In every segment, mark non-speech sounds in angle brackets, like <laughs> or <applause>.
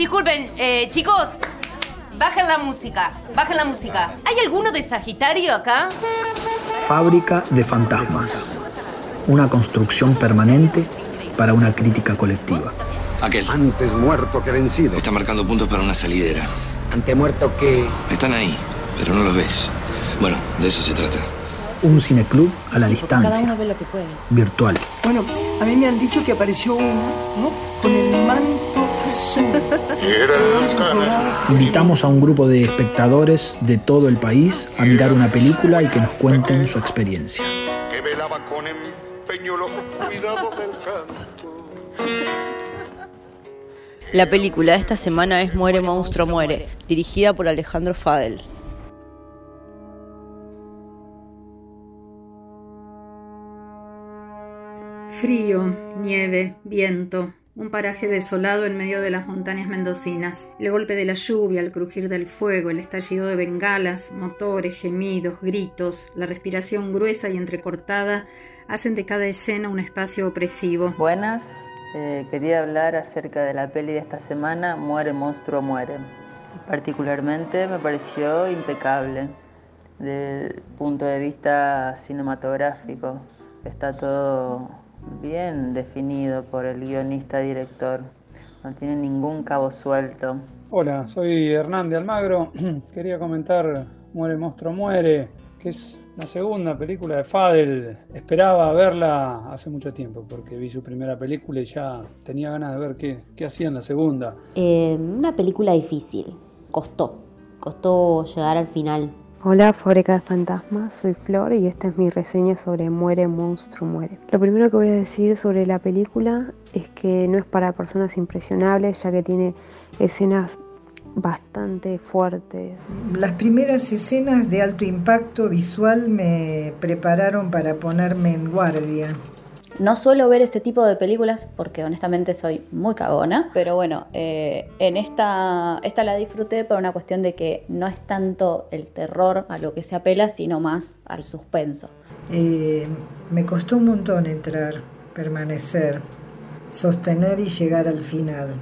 Disculpen, eh, chicos, bajen la música, bajen la música. ¿Hay alguno de Sagitario acá? Fábrica de fantasmas. Una construcción permanente para una crítica colectiva. Aquel. Antes muerto que vencido. Está marcando puntos para una salidera. Ante muerto que... Están ahí, pero no los ves. Bueno, de eso se trata. Un cineclub a la Cada distancia, uno ve lo que puede. virtual. Bueno, a mí me han dicho que apareció uno, ¿no? Con el manto. Invitamos a un grupo de espectadores de todo el país a mirar una película y que nos cuenten su experiencia. que velaba con empeño los cuidados del canto. La película de esta semana es Muere Monstruo Muere, dirigida por Alejandro Fadel. Frío, nieve, viento, un paraje desolado en medio de las montañas mendocinas. El golpe de la lluvia, el crujir del fuego, el estallido de bengalas, motores, gemidos, gritos, la respiración gruesa y entrecortada hacen de cada escena un espacio opresivo. Buenas, eh, quería hablar acerca de la peli de esta semana, Muere Monstruo Muere. Particularmente me pareció impecable desde el punto de vista cinematográfico. Está todo bien definido por el guionista director. No tiene ningún cabo suelto. Hola, soy Hernán de Almagro. <clears throat> Quería comentar Muere Monstruo Muere, que es la segunda película de Fadel. Esperaba verla hace mucho tiempo porque vi su primera película y ya tenía ganas de ver qué, qué hacía en la segunda. Eh, una película difícil. Costó. Costó llegar al final. Hola, Fábrica de Fantasmas, soy Flor y esta es mi reseña sobre Muere, Monstruo, Muere. Lo primero que voy a decir sobre la película es que no es para personas impresionables, ya que tiene escenas bastante fuertes. Las primeras escenas de alto impacto visual me prepararon para ponerme en guardia. No suelo ver ese tipo de películas porque honestamente soy muy cagona, pero bueno, eh, en esta, esta la disfruté por una cuestión de que no es tanto el terror a lo que se apela, sino más al suspenso. Eh, me costó un montón entrar, permanecer, sostener y llegar al final.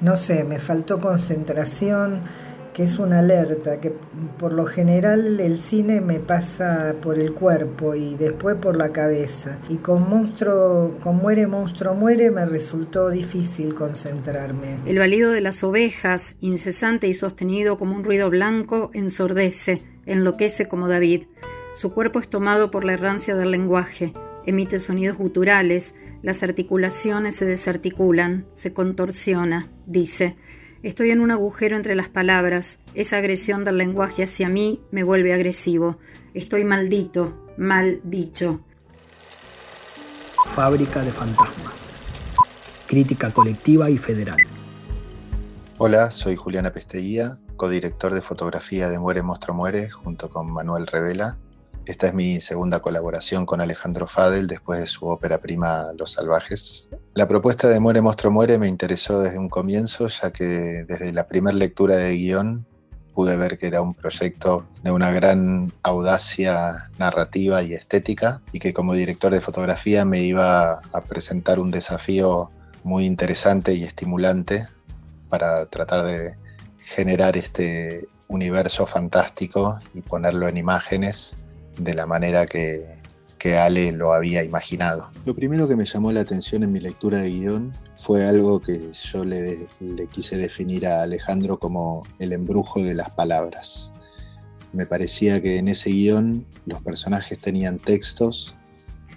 No sé, me faltó concentración, que es una alerta, que por lo general el cine me pasa por el cuerpo y después por la cabeza. Y con monstruo, con muere, monstruo, muere, me resultó difícil concentrarme. El balido de las ovejas, incesante y sostenido como un ruido blanco, ensordece, enloquece como David. Su cuerpo es tomado por la errancia del lenguaje, emite sonidos guturales, las articulaciones se desarticulan, se contorsiona, dice. Estoy en un agujero entre las palabras. Esa agresión del lenguaje hacia mí me vuelve agresivo. Estoy maldito, mal dicho. Fábrica de fantasmas. Crítica colectiva y federal. Hola, soy Juliana Pesteguía, codirector de fotografía de Muere Monstruo Muere, junto con Manuel Revela. Esta es mi segunda colaboración con Alejandro Fadel después de su ópera prima Los Salvajes. La propuesta de Muere Monstruo Muere me interesó desde un comienzo, ya que desde la primera lectura de guion pude ver que era un proyecto de una gran audacia narrativa y estética y que como director de fotografía me iba a presentar un desafío muy interesante y estimulante para tratar de generar este universo fantástico y ponerlo en imágenes de la manera que, Ale lo había imaginado. Lo primero que me llamó la atención en mi lectura de guion fue algo que yo le, le quise definir a Alejandro como el embrujo de las palabras. Me parecía que en ese guion los personajes tenían textos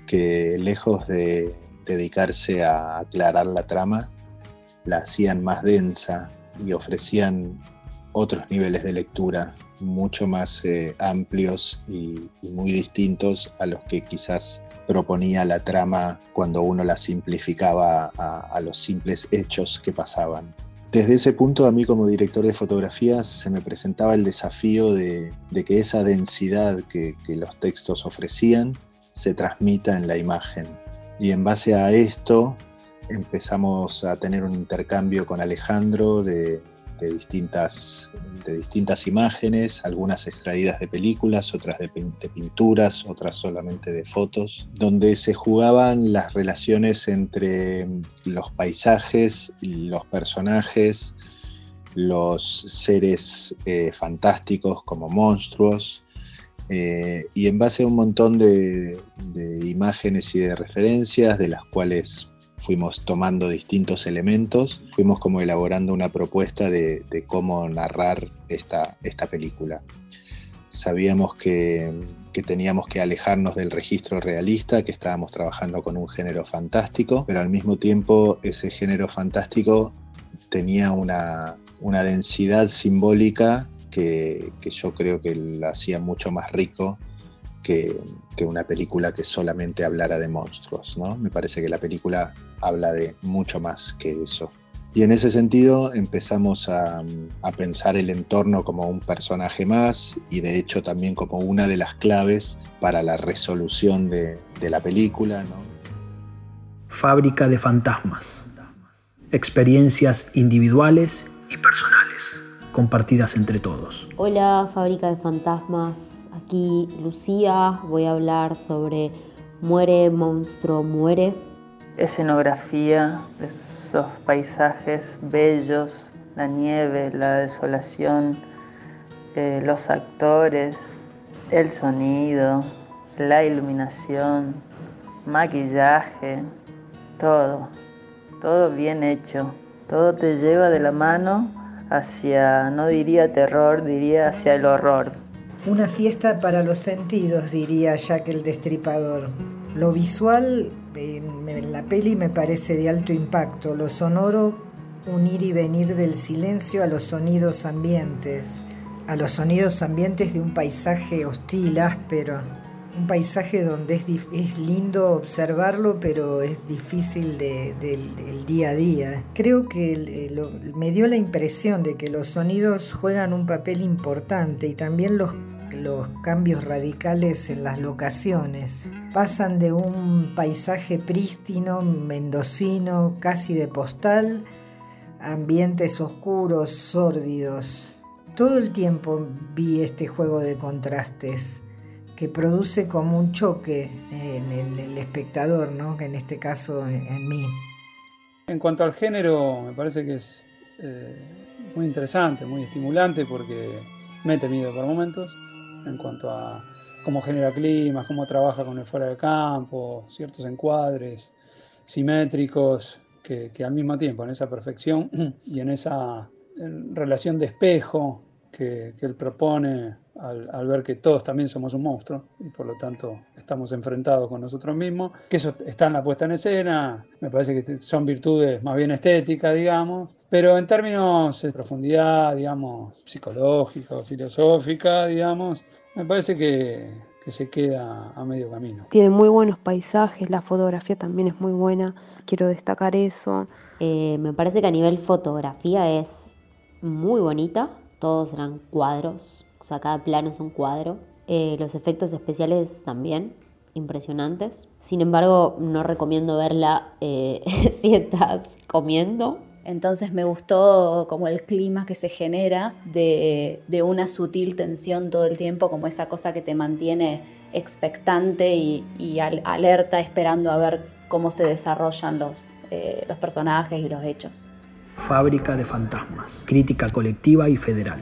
que lejos de dedicarse a aclarar la trama, la hacían más densa y ofrecían otros niveles de lectura mucho más eh, amplios y, muy distintos a los que quizás proponía la trama cuando uno la simplificaba a, los simples hechos que pasaban. Desde ese punto a mí como director de fotografías se me presentaba el desafío de, de que esa densidad que, que los textos ofrecían se transmita en la imagen. Y en base a esto empezamos a tener un intercambio con Alejandro de, de distintas, de distintas imágenes, algunas extraídas de películas, otras de, pinturas, otras solamente de fotos, donde se jugaban las relaciones entre los paisajes los personajes los seres eh, fantásticos como monstruos, eh, y en base a un montón de, imágenes y de referencias, de las cuales fuimos tomando distintos elementos, fuimos como elaborando una propuesta de, cómo narrar esta, esta película. Sabíamos que, que, teníamos que alejarnos del registro realista, que estábamos trabajando con un género fantástico, pero al mismo tiempo ese género fantástico tenía una, una densidad simbólica que, yo creo que la hacía mucho más rico que, una película que solamente hablara de monstruos. ¿no? Me parece que la película habla de mucho más que eso. Y en ese sentido empezamos a, pensar el entorno como un personaje más y de hecho también como una de las claves para la resolución de, de la película. ¿no? Fábrica de fantasmas. Experiencias individuales y personales compartidas entre todos. Hola, Fábrica de Fantasmas. Aquí Lucía. Voy a hablar sobre Muere, monstruo, muere. Escenografía, esos paisajes bellos, la nieve, la desolación, eh, los actores, el sonido, la iluminación, maquillaje, todo, todo bien hecho. Todo te lleva de la mano hacia, no diría terror, diría hacia el horror. Una fiesta para los sentidos, diría Jack el Destripador. Lo visual la peli me parece de alto impacto, lo sonoro, un ir y venir del silencio a los sonidos ambientes, a los sonidos ambientes de un paisaje hostil, áspero, un paisaje donde es, es lindo observarlo, pero es difícil del día a día. Creo que me dio la impresión de que los sonidos juegan un papel importante y también los, los cambios radicales en las locaciones. Pasan de un paisaje prístino, mendocino, casi de postal, a ambientes oscuros, sórdidos. Todo el tiempo vi este juego de contrastes que produce como un choque en, el espectador, ¿no? en este caso en, mí. En cuanto al género, me parece que es eh, muy interesante, muy estimulante porque mete miedo por momentos en cuanto a cómo genera climas, cómo trabaja con el fuera de campo, ciertos encuadres simétricos que, al mismo tiempo en esa perfección <clears throat> y en esa relación de espejo que, que él propone al, ver que todos también somos un monstruo y por lo tanto estamos enfrentados con nosotros mismos, que eso está en la puesta en escena, me parece que son virtudes más bien estéticas, digamos, pero en términos de profundidad, digamos, psicológica, filosófica, digamos, me parece que, se queda a medio camino. Tiene muy buenos paisajes, la fotografía también es muy buena, quiero destacar eso. Eh, me parece que a nivel fotografía es muy bonita, todos eran cuadros o sea, cada plano es un cuadro. Eh, los efectos especiales también, impresionantes. Sin embargo, no recomiendo verla eh, <laughs> si estás comiendo. Entonces me gustó como el clima que se genera de, una sutil tensión todo el tiempo, como esa cosa que te mantiene expectante y, alerta esperando a ver cómo se desarrollan los, eh, los personajes y los hechos. Fábrica de fantasmas, crítica colectiva y federal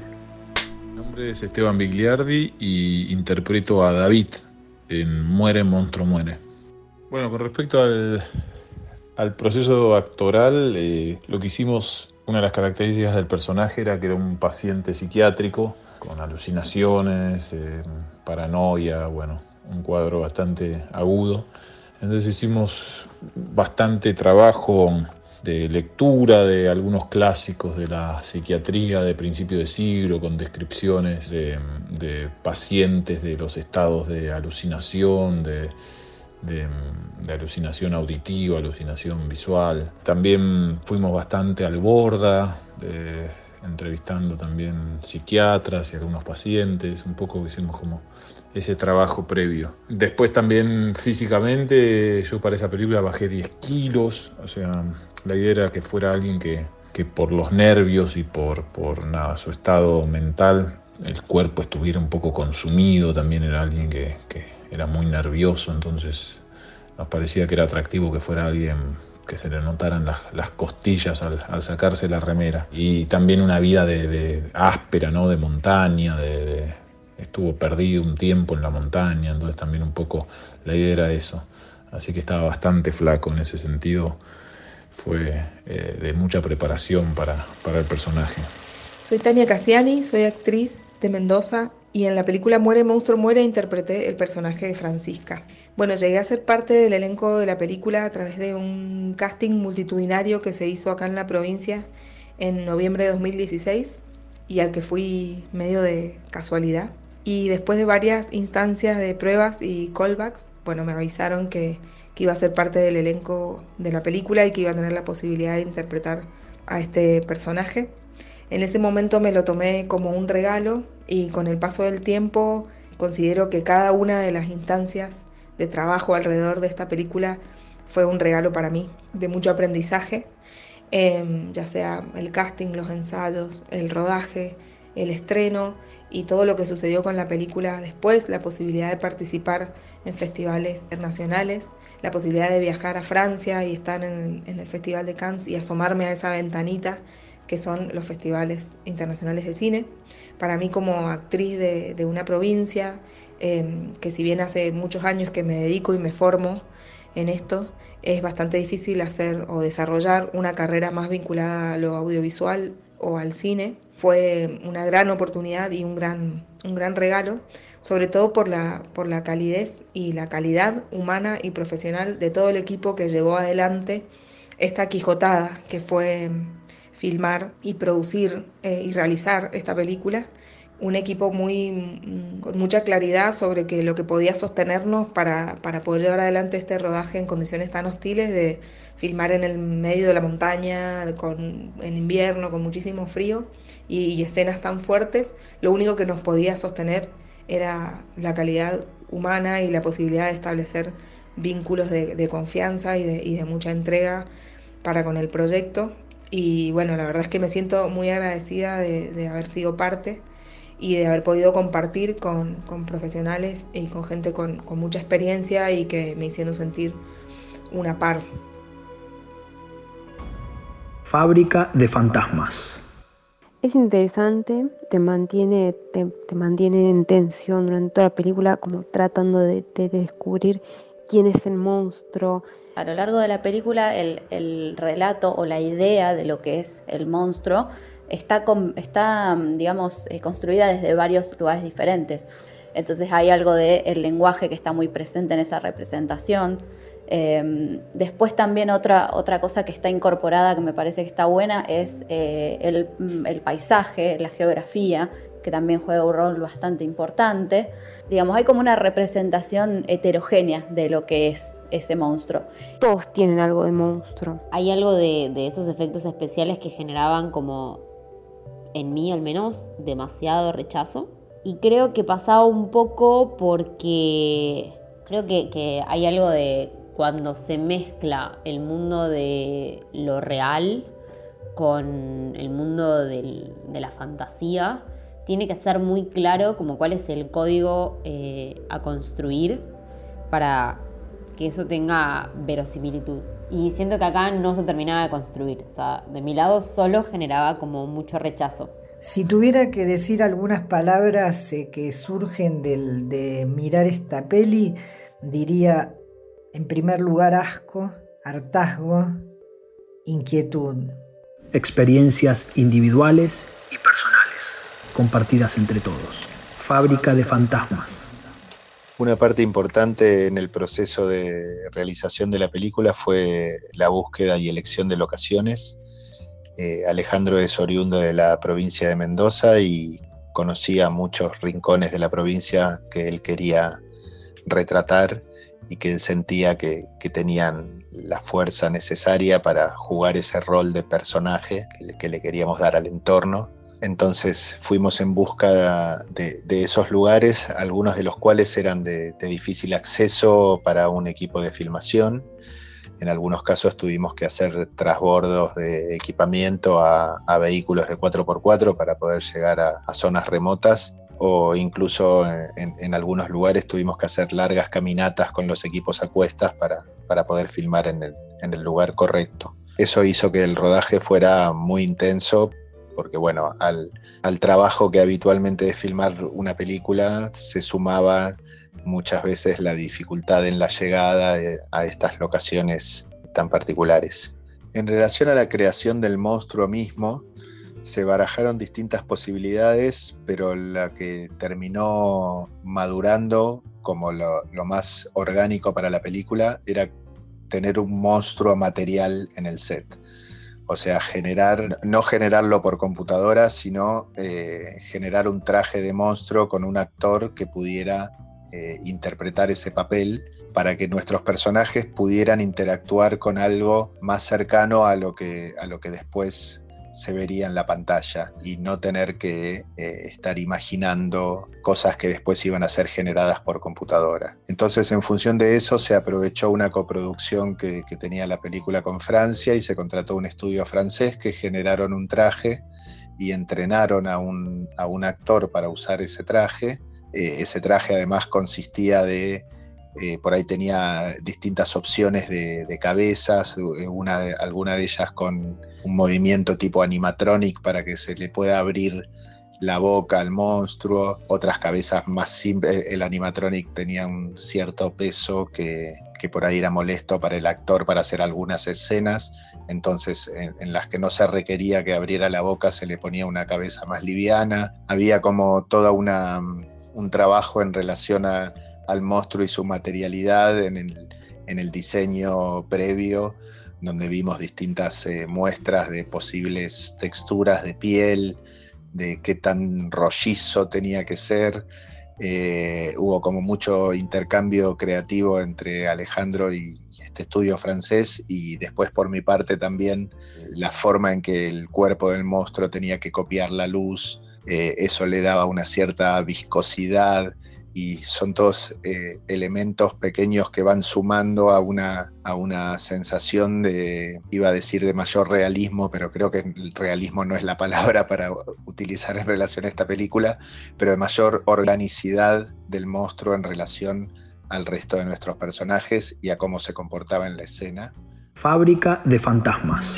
nombre es Esteban Bigliardi y interpreto a David en Muere, Monstruo, Muere. Bueno, con respecto al, proceso actoral, eh, lo que hicimos, una de las características del personaje era que era un paciente psiquiátrico con alucinaciones, eh, paranoia, bueno, un cuadro bastante agudo. Entonces hicimos bastante trabajo de lectura de algunos clásicos de la psiquiatría de principio de siglo, con descripciones de, pacientes de los estados de alucinación, de, alucinación auditiva, alucinación visual. También fuimos bastante al borda, entrevistando también psiquiatras y algunos pacientes, un poco hicimos como ese trabajo previo. Después también físicamente, yo para esa película bajé 10 kilos, o sea, la idea era que fuera alguien que, por los nervios y por, por nada, su estado mental, el cuerpo estuviera un poco consumido, también era alguien que, era muy nervioso, entonces nos parecía que era atractivo que fuera alguien que se le notaran las, costillas al, sacarse la remera. Y también una vida de, áspera, ¿no? De montaña, de, estuvo perdido un tiempo en la montaña, entonces también un poco la idea era eso. Así que estaba bastante flaco en ese sentido. Fue eh, de mucha preparación para, para el personaje. Soy Tania Cassiani, soy actriz de Mendoza y en la película Muere Monstruo Muere interpreté el personaje de Francisca. Bueno, llegué a ser parte del elenco de la película a través de un casting multitudinario que se hizo acá en la provincia en noviembre de 2016 y al que fui medio de casualidad. Y después de varias instancias de pruebas y callbacks, bueno, me avisaron que, que iba a ser parte del elenco de la película y que iba a tener la posibilidad de interpretar a este personaje. En ese momento me lo tomé como un regalo y con el paso del tiempo considero que cada una de las instancias de trabajo alrededor de esta película fue un regalo para mí, de mucho aprendizaje, em, ya sea el casting, los ensayos, el rodaje, el estreno y todo lo que sucedió con la película después, la posibilidad de participar en festivales internacionales, la posibilidad de viajar a Francia y estar en el, en el Festival de Cannes y asomarme a esa ventanita que son los festivales internacionales de cine. Para mí como actriz de, una provincia, em, que si bien hace muchos años que me dedico y me formo en esto, es bastante difícil hacer o desarrollar una carrera más vinculada a lo audiovisual o al cine. Fue una gran oportunidad y un gran, un gran regalo, sobre todo por la, por la calidez y la calidad humana y profesional de todo el equipo que llevó adelante esta quijotada que fue filmar y producir eh, y realizar esta película. Un equipo muy, mm, con mucha claridad sobre que lo que podía sostenernos para, para, poder llevar adelante este rodaje en condiciones tan hostiles de filmar en el medio de la montaña, con, en invierno, con muchísimo frío y, escenas tan fuertes, lo único que nos podía sostener era la calidad humana y la posibilidad de establecer vínculos de, confianza y de mucha entrega para con el proyecto y bueno, la verdad es que me siento muy agradecida de, haber sido parte y de haber podido compartir con, profesionales y con gente con, con, mucha experiencia y que me hicieron sentir una par. Fábrica de fantasmas. Es interesante, te mantiene, te, mantiene en tensión durante toda la película, como tratando de, de descubrir quién es el monstruo, a lo largo de la película el, relato o la idea de lo que es el monstruo está, está digamos, eh, construida desde varios lugares diferentes. Entonces hay algo del lenguaje que está muy presente en esa representación. Em, después también otra, otra cosa que está incorporada que me parece que está buena es eh, el, el, paisaje, la geografía, que también juega un rol bastante importante. Digamos, hay como una representación heterogénea de lo que es ese monstruo. Todos tienen algo de monstruo. Hay algo de, esos efectos especiales que generaban como, en mí al menos, demasiado rechazo. Y creo que pasaba un poco porque creo que, hay algo de cuando se mezcla el mundo de lo real con el mundo de la fantasía, tiene que ser muy claro como cuál es el código eh, a construir para que eso tenga verosimilitud. Y siento que acá no se terminaba de construir. O sea, de mi lado solo generaba como mucho rechazo. Si tuviera que decir algunas palabras eh, que surgen del, de mirar esta peli, diría en primer lugar asco, hartazgo, inquietud. Experiencias individuales y personales compartidas entre todos. Fábrica de fantasmas. Una parte importante en el proceso de realización de la película fue la búsqueda y elección de locaciones. Eh, Alejandro es oriundo de la provincia de Mendoza y conocía muchos rincones de la provincia que él quería retratar y que él sentía que, tenían la fuerza necesaria para jugar ese rol de personaje que le queríamos dar al entorno. Entonces fuimos en busca de, esos lugares, algunos de los cuales eran de, difícil acceso para un equipo de filmación. En algunos casos tuvimos que hacer trasbordos de equipamiento a, vehículos de 4x4 para poder llegar a, zonas remotas. o incluso en, algunos lugares tuvimos que hacer largas caminatas con los equipos a cuestas para, poder filmar en el lugar correcto. Eso hizo que el rodaje fuera muy intenso porque bueno, al, trabajo que habitualmente de filmar una película se sumaba muchas veces la dificultad en la llegada eh, a estas locaciones tan particulares. En relación a la creación del monstruo mismo, se barajaron distintas posibilidades, pero la que terminó madurando como lo, más orgánico para la película era tener un monstruo material en el set. O sea, generar, no generarlo por computadora, sino eh, generar un traje de monstruo con un actor que pudiera eh, interpretar ese papel para que nuestros personajes pudieran interactuar con algo más cercano a lo que, a lo que después se vería en la pantalla y no tener que eh, estar imaginando cosas que después iban a ser generadas por computadora. Entonces, en función de eso, se aprovechó una coproducción que, tenía la película con Francia y se contrató un estudio francés que generaron un traje y entrenaron a un, a un actor para usar ese traje. Eh, ese traje además consistía de eh, por ahí tenía distintas opciones de, cabezas, una, alguna de ellas con un movimiento tipo animatronic para que se le pueda abrir la boca al monstruo, otras cabezas más simples, el animatronic tenía un cierto peso que, que, por ahí era molesto para el actor para hacer algunas escenas, entonces en, en, las que no se requería que abriera la boca se le ponía una cabeza más liviana, había como toda una un trabajo en relación a, al monstruo y su materialidad en el, en el diseño previo, donde vimos distintas eh, muestras de posibles texturas de piel, de qué tan rollizo tenía que ser. Eh, hubo como mucho intercambio creativo entre Alejandro y este estudio francés y después por mi parte también la forma en que el cuerpo del monstruo tenía que copiar la luz, eh, eso le daba una cierta viscosidad y son todos eh, elementos pequeños que van sumando a una, a una sensación de, iba a decir, de mayor realismo, pero creo que el realismo no es la palabra para utilizar en relación a esta película, pero de mayor organicidad del monstruo en relación al resto de nuestros personajes y a cómo se comportaba en la escena. Fábrica de fantasmas.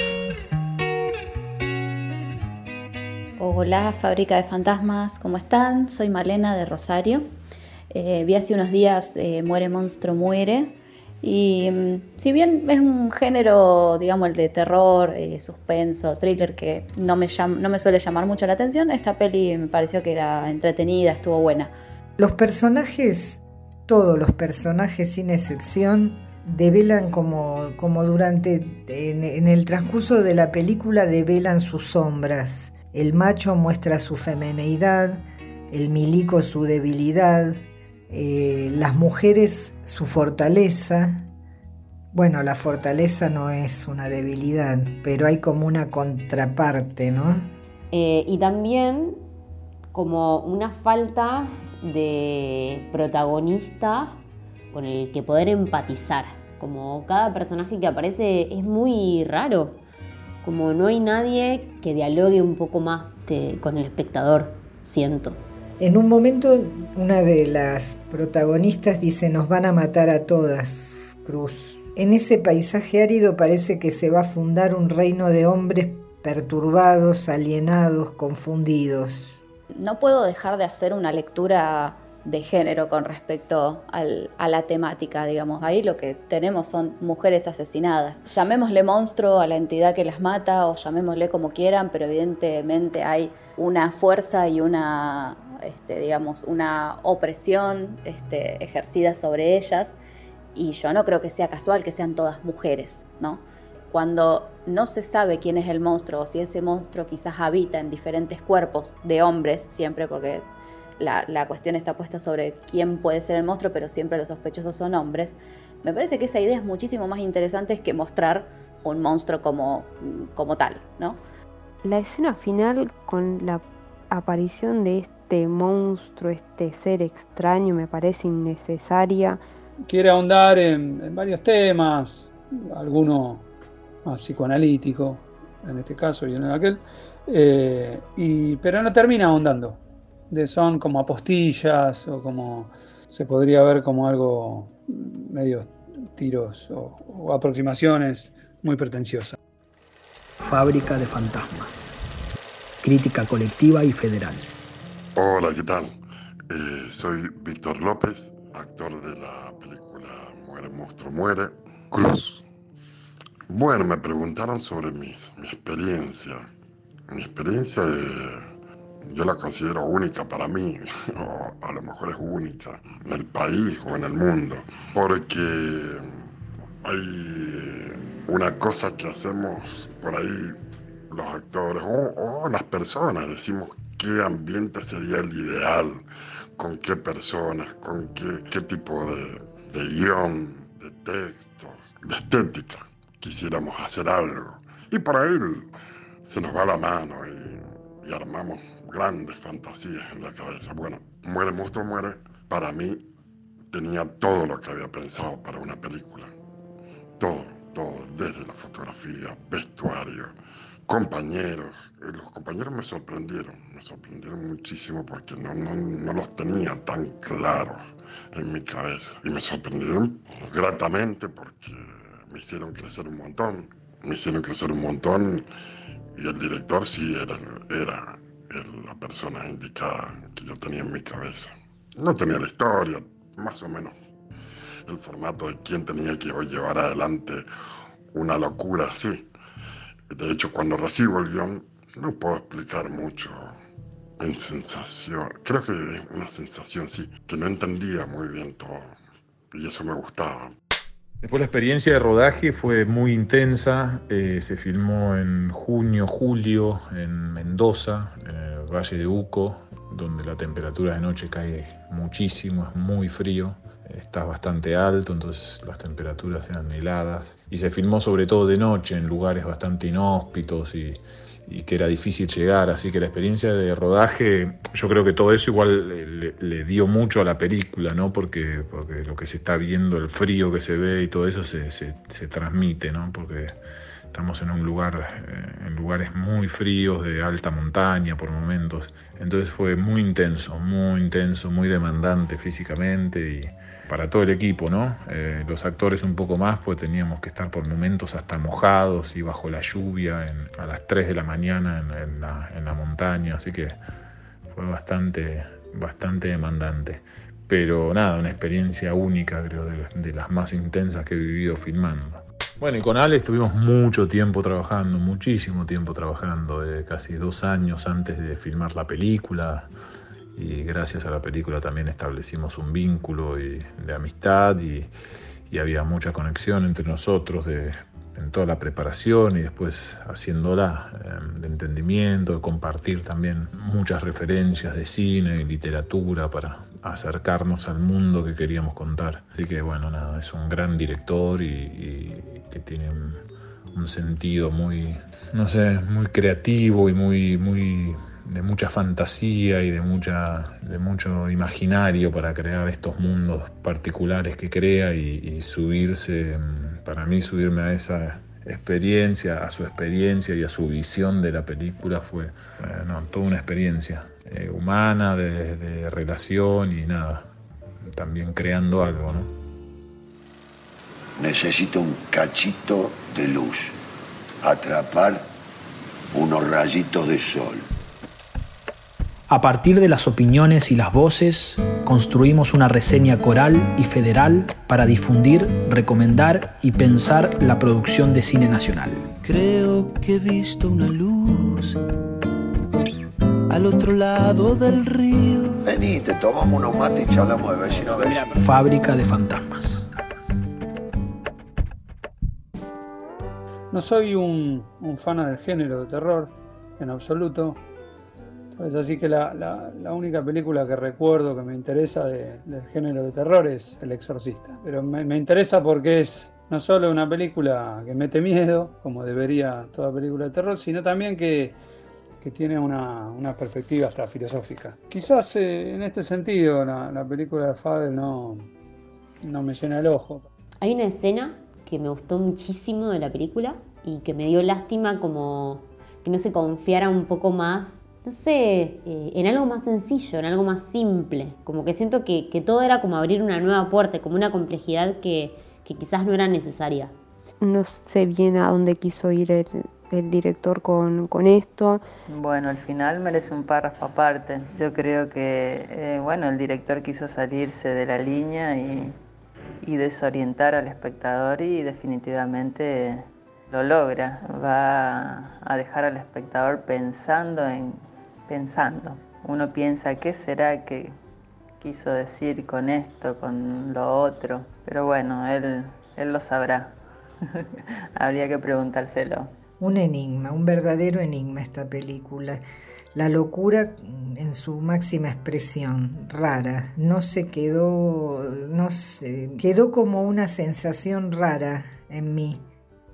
Hola, Fábrica de Fantasmas, ¿cómo están? Soy Malena de Rosario. Eh, vi hace unos días eh, Muere Monstruo Muere. Y mm, si bien es un género, digamos, el de terror, eh, suspenso, thriller, que no me, no me suele llamar mucho la atención, esta peli me pareció que era entretenida, estuvo buena. Los personajes, todos los personajes sin excepción, develan como, como durante, en, el transcurso de la película, develan sus sombras. El macho muestra su femineidad, el milico su debilidad, eh, las mujeres su fortaleza. Bueno, la fortaleza no es una debilidad, pero hay como una contraparte, ¿no? Eh, y también como una falta de protagonista con el que poder empatizar. Como cada personaje que aparece es muy raro. Como no hay nadie que dialogue un poco más que con el espectador, siento. En un momento una de las protagonistas dice nos van a matar a todas, Cruz. En ese paisaje árido parece que se va a fundar un reino de hombres perturbados, alienados, confundidos. No puedo dejar de hacer una lectura de género con respecto a la temática, digamos. Ahí lo que tenemos son mujeres asesinadas. Llamémosle monstruo a la entidad que las mata o llamémosle como quieran, pero evidentemente hay una fuerza y una este, digamos, una opresión este, ejercida sobre ellas y yo no creo que sea casual que sean todas mujeres, ¿no? Cuando no se sabe quién es el monstruo o si ese monstruo quizás habita en diferentes cuerpos de hombres, siempre porque la, la, cuestión está puesta sobre quién puede ser el monstruo, pero siempre los sospechosos son hombres, me parece que esa idea es muchísimo más interesante que mostrar un monstruo como, como tal, ¿no? La escena final con la aparición de este monstruo, este ser extraño, me parece innecesaria. Quiere ahondar en, en varios temas, alguno más psicoanalítico, en este caso y en aquel, eh, y, pero no termina ahondando. De son como apostillas o como se podría ver como algo medio tiros o, o aproximaciones muy pretenciosas. Fábrica de fantasmas. Crítica colectiva y federal. Hola, ¿qué tal? Eh, soy Víctor López, actor de la película Muere, monstruo, muere. Cruz. Bueno, me preguntaron sobre mis, mi experiencia. Mi experiencia eh, yo la considero única para mí, <laughs> o a lo mejor es única en el país o en el mundo, porque hay una cosa que hacemos por ahí los actores o, las personas, decimos qué ambiente sería el ideal, con qué personas, con qué, qué tipo de, de guion, de textos, de estética quisiéramos hacer algo. Y por ahí se nos va la mano y armamos grandes fantasías en la cabeza. Bueno, Muere Monstruo Muere, para mí tenía todo lo que había pensado para una película. Todo, todo, desde la fotografía, vestuario, compañeros. Los compañeros me sorprendieron, me sorprendieron muchísimo porque no, no, no los tenía tan claros en mi cabeza. Y me sorprendieron gratamente porque me hicieron crecer un montón. Me hicieron crecer un montón y el director sí era, era la persona indicada que yo tenía en mi cabeza. No tenía la historia, más o menos el formato de quién tenía que llevar adelante una locura así. De hecho, cuando recibo el guion, no puedo explicar mucho en sensación. Creo que una sensación, sí, que no entendía muy bien todo. Y eso me gustaba. Después la experiencia de rodaje fue muy intensa, eh, se filmó en junio, julio en Mendoza, en el Valle de Uco, donde la temperatura de noche cae muchísimo, es muy frío, está bastante alto, entonces las temperaturas eran heladas. Y se filmó sobre todo de noche en lugares bastante inhóspitos y, y que era difícil llegar, así que la experiencia de rodaje, yo creo que todo eso igual le, le- dio mucho a la película, ¿no? Porque, porque lo que se está viendo, el frío que se ve y todo eso se, se- se transmite, ¿no? Porque estamos en un lugar, eh, en lugares muy fríos, de alta montaña por momentos. Entonces fue muy intenso, muy intenso, muy demandante físicamente y para todo el equipo, ¿no? Eh, los actores un poco más, pues teníamos que estar por momentos hasta mojados y bajo la lluvia en- a las 3 de la mañana en, en la, en la montaña, así que fue bastante, bastante demandante. Pero nada, una experiencia única, creo, de, de las más intensas que he vivido filmando. Bueno, y con Ale estuvimos mucho tiempo trabajando, muchísimo tiempo trabajando, eh, casi dos años antes de filmar la película. Y gracias a la película también establecimos un vínculo y- de amistad y, y había mucha conexión entre nosotros de, en toda la preparación y después haciéndola, eh, de entendimiento, de compartir también muchas referencias de cine y literatura para acercarnos al mundo que queríamos contar. Así que bueno, nada, es un gran director y, que tiene un, sentido muy, no sé, muy creativo y muy, muy de mucha fantasía y de mucha de mucho imaginario para crear estos mundos particulares que crea y, subirse para mí subirme a esa experiencia a su experiencia y a su visión de la película fue eh, no, toda una experiencia eh, humana de, de relación y nada también creando algo no Necesito un cachito de luz. Atrapar unos rayitos de sol. A partir de las opiniones y las voces, construimos una reseña coral y federal para difundir, recomendar y pensar la producción de cine nacional. Creo que he visto una luz al otro lado del río. Vení, te tomamos unos mates y charlamos de vecino a vecino. Fábrica de fantasmas. No soy un, un fan del género de terror, en absoluto. Es así que la, la- la única película que recuerdo que me interesa de- del género de terror es El Exorcista. Pero me, me interesa porque es no solo una película que mete miedo, como debería toda película de terror, sino también que, que tiene una, una perspectiva hasta filosófica. Quizás eh, en este sentido la, la película de Fabel no, no me llena el ojo. Hay una escena que me gustó muchísimo de la película y que me dio lástima como que no se confiara un poco más no sé, eh, en algo más sencillo, en algo más simple. Como que siento que, todo era como abrir una nueva puerta, como una complejidad que, quizás no era necesaria. No sé bien a dónde quiso ir el, director con, esto. Bueno, al final merece un párrafo aparte. Yo creo que, eh, bueno, el director quiso salirse de la línea y, y desorientar al espectador y definitivamente lo logra. Va a dejar al espectador pensando en pensando. Uno piensa, ¿qué será que quiso decir con esto, con lo otro? Pero bueno, él, él lo sabrá. <laughs> Habría que preguntárselo. Un enigma, un verdadero enigma esta película. La locura en su máxima expresión, rara, no se quedó, no se, quedó como una sensación rara en mí.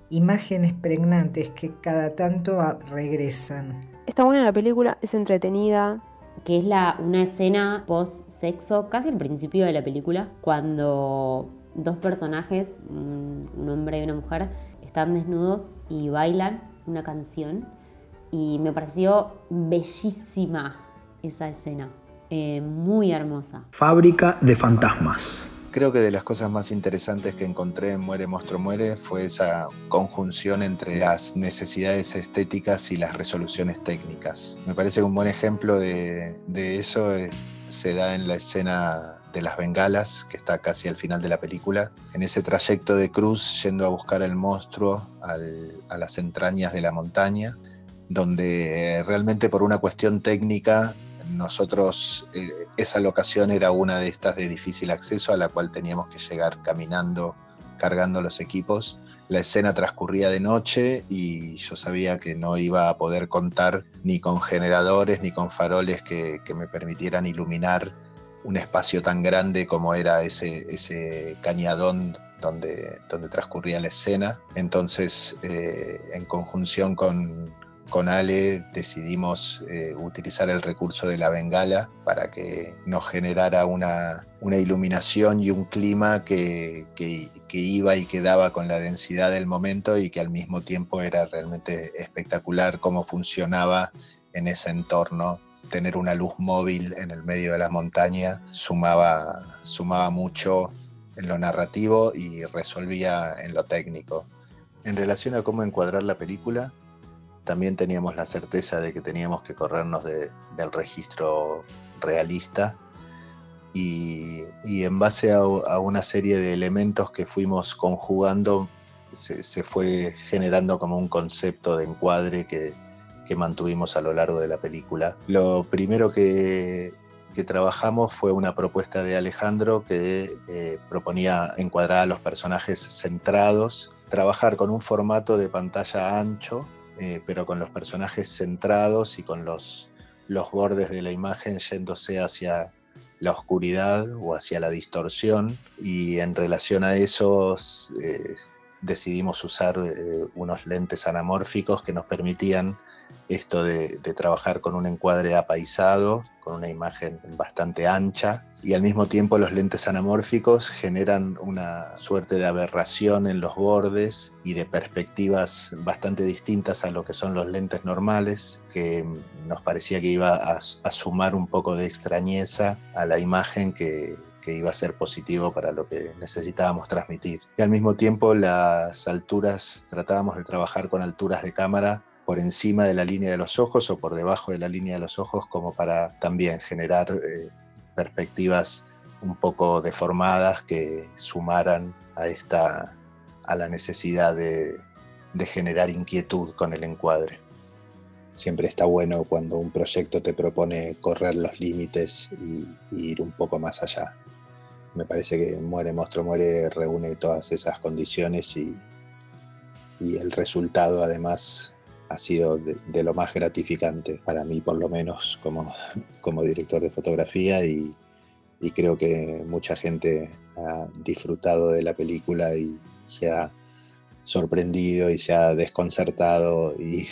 Imágenes pregnantes que cada tanto regresan. Está buena la película, es entretenida. Que es la, una escena post-sexo, casi al principio de la película, cuando dos personajes, un hombre y una mujer, están desnudos y bailan una canción. Y me pareció bellísima esa escena, eh, muy hermosa. Fábrica de fantasmas. Creo que de las cosas más interesantes que encontré en Muere, Monstruo, Muere fue esa conjunción entre las necesidades estéticas y las resoluciones técnicas. Me parece que un buen ejemplo de, eso se da en la escena de las bengalas, que está casi al final de la película, en ese trayecto de Cruz yendo a buscar al monstruo a las entrañas de la montaña, donde realmente por una cuestión técnica nosotros, eh, esa locación era una de estas de difícil acceso a la cual teníamos que llegar caminando, cargando los equipos. La escena transcurría de noche y yo sabía que no iba a poder contar ni con generadores ni con faroles que, me permitieran iluminar un espacio tan grande como era ese, cañadón donde, donde transcurría la escena. Entonces, eh, en conjunción con, con Ale decidimos eh, utilizar el recurso de la bengala para que nos generara una, iluminación y un clima que, iba y quedaba con la densidad del momento y que al mismo tiempo era realmente espectacular cómo funcionaba en ese entorno. Tener una luz móvil en el medio de la montaña sumaba, sumaba mucho en lo narrativo y resolvía en lo técnico. En relación a cómo encuadrar la película, también teníamos la certeza de que teníamos que corrernos del registro realista y, en base a, una serie de elementos que fuimos conjugando se, fue generando como un concepto de encuadre que, mantuvimos a lo largo de la película. Lo primero que, trabajamos fue una propuesta de Alejandro que eh, proponía encuadrar a los personajes centrados, trabajar con un formato de pantalla ancho eh, pero con los personajes centrados y con los, los bordes de la imagen yéndose hacia la oscuridad o hacia la distorsión. Y en relación a eso eh, decidimos usar eh, unos lentes anamórficos que nos permitían esto de, trabajar con un encuadre apaisado, con una imagen bastante ancha, y al mismo tiempo los lentes anamórficos generan una suerte de aberración en los bordes y de perspectivas bastante distintas a lo que son los lentes normales, que nos parecía que iba a, sumar un poco de extrañeza a la imagen que, que iba a ser positivo para lo que necesitábamos transmitir. Y al mismo tiempo las alturas, tratábamos de trabajar con alturas de cámara por encima de la línea de los ojos o por debajo de la línea de los ojos como para también generar eh, perspectivas un poco deformadas que sumaran a esta a la necesidad de, generar inquietud con el encuadre. Siempre está bueno cuando un proyecto te propone correr los límites y, ir un poco más allá. Me parece que Muere, Monstruo, Muere reúne todas esas condiciones y, y el resultado además ha sido de, lo más gratificante para mí, por lo menos como, como director de fotografía y, creo que mucha gente ha disfrutado de la película y se ha sorprendido y se ha desconcertado y,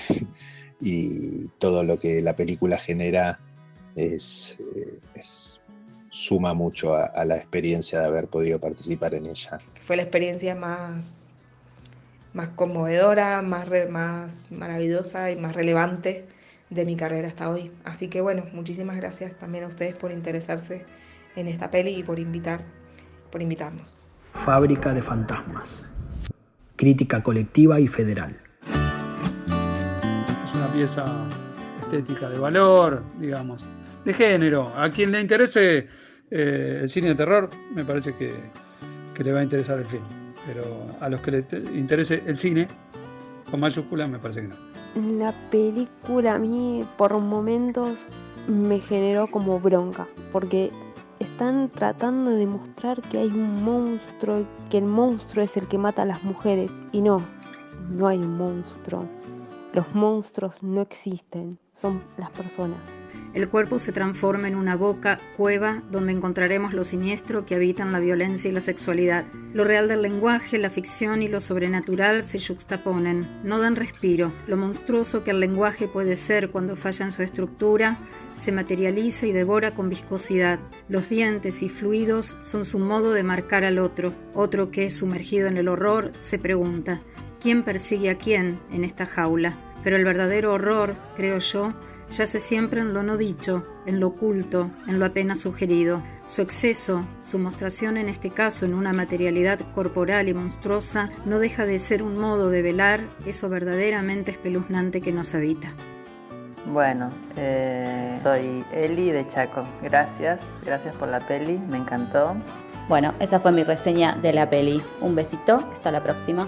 <laughs> todo lo que la película genera es, suma mucho a, a, la experiencia de haber podido participar en ella. Fue la experiencia más más conmovedora, más, más maravillosa y más relevante de mi carrera hasta hoy. Así que bueno, muchísimas gracias también a ustedes por interesarse en esta peli y por invitar, por invitarnos. Fábrica de fantasmas. Crítica colectiva y federal. Es una pieza estética de valor, digamos, de género. A quien le interese eh, el cine de terror, me parece que, que, le va a interesar el film. Pero a los que le interese el cine, con mayúsculas, me parece que no. La película a mí por momentos me generó como bronca, porque están tratando de demostrar que hay un monstruo, que el monstruo es el que mata a las mujeres. Y no, no hay un monstruo. Los monstruos no existen, son las personas. El cuerpo se transforma en una boca, cueva, donde encontraremos lo siniestro que habitan la violencia y la sexualidad. Lo real del lenguaje, la ficción y lo sobrenatural se juxtaponen, no dan respiro. Lo monstruoso que el lenguaje puede ser cuando falla en su estructura, se materializa y devora con viscosidad. Los dientes y fluidos son su modo de marcar al otro. Otro que, sumergido en el horror, se pregunta, ¿quién persigue a quién en esta jaula? Pero el verdadero horror, creo yo, yace siempre en lo no dicho, en lo oculto, en lo apenas sugerido. Su exceso, su mostración en este caso en una materialidad corporal y monstruosa, no deja de ser un modo de velar eso verdaderamente espeluznante que nos habita. Bueno, eh, soy Eli de Chaco. Gracias, gracias por la peli, me encantó. Bueno, esa fue mi reseña de la peli. Un besito, hasta la próxima.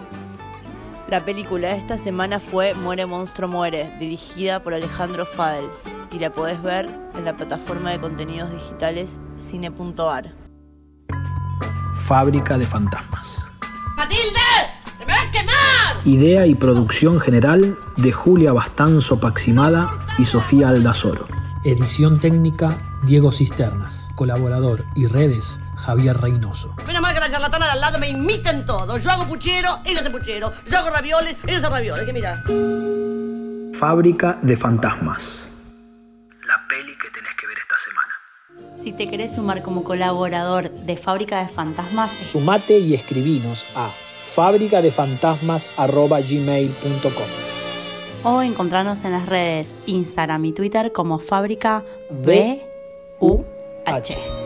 La película de esta semana fue Muere Monstruo Muere, dirigida por Alejandro Fadel, y la podés ver en la plataforma de contenidos digitales cine.ar. Fábrica de fantasmas. ¡Matilde! ¡Se me va a quemar! Idea y producción general de Julia Bastanzo Paximada y Sofía Aldazoro. Edición técnica Diego Cisternas. Colaborador y redes Javier Reynoso. Menos mal que la charlatana de al lado me imiten todo. Yo hago puchero, ella hace puchero. Yo hago ravioles, ella hace ravioles. Que mira. Fábrica de fantasmas. La peli que tenés que ver esta semana. Si te querés sumar como colaborador de Fábrica de Fantasmas, sumate y escribinos a fábricadefantasmas.gmail.com o encontrarnos en las redes Instagram y Twitter como Fábrica B H.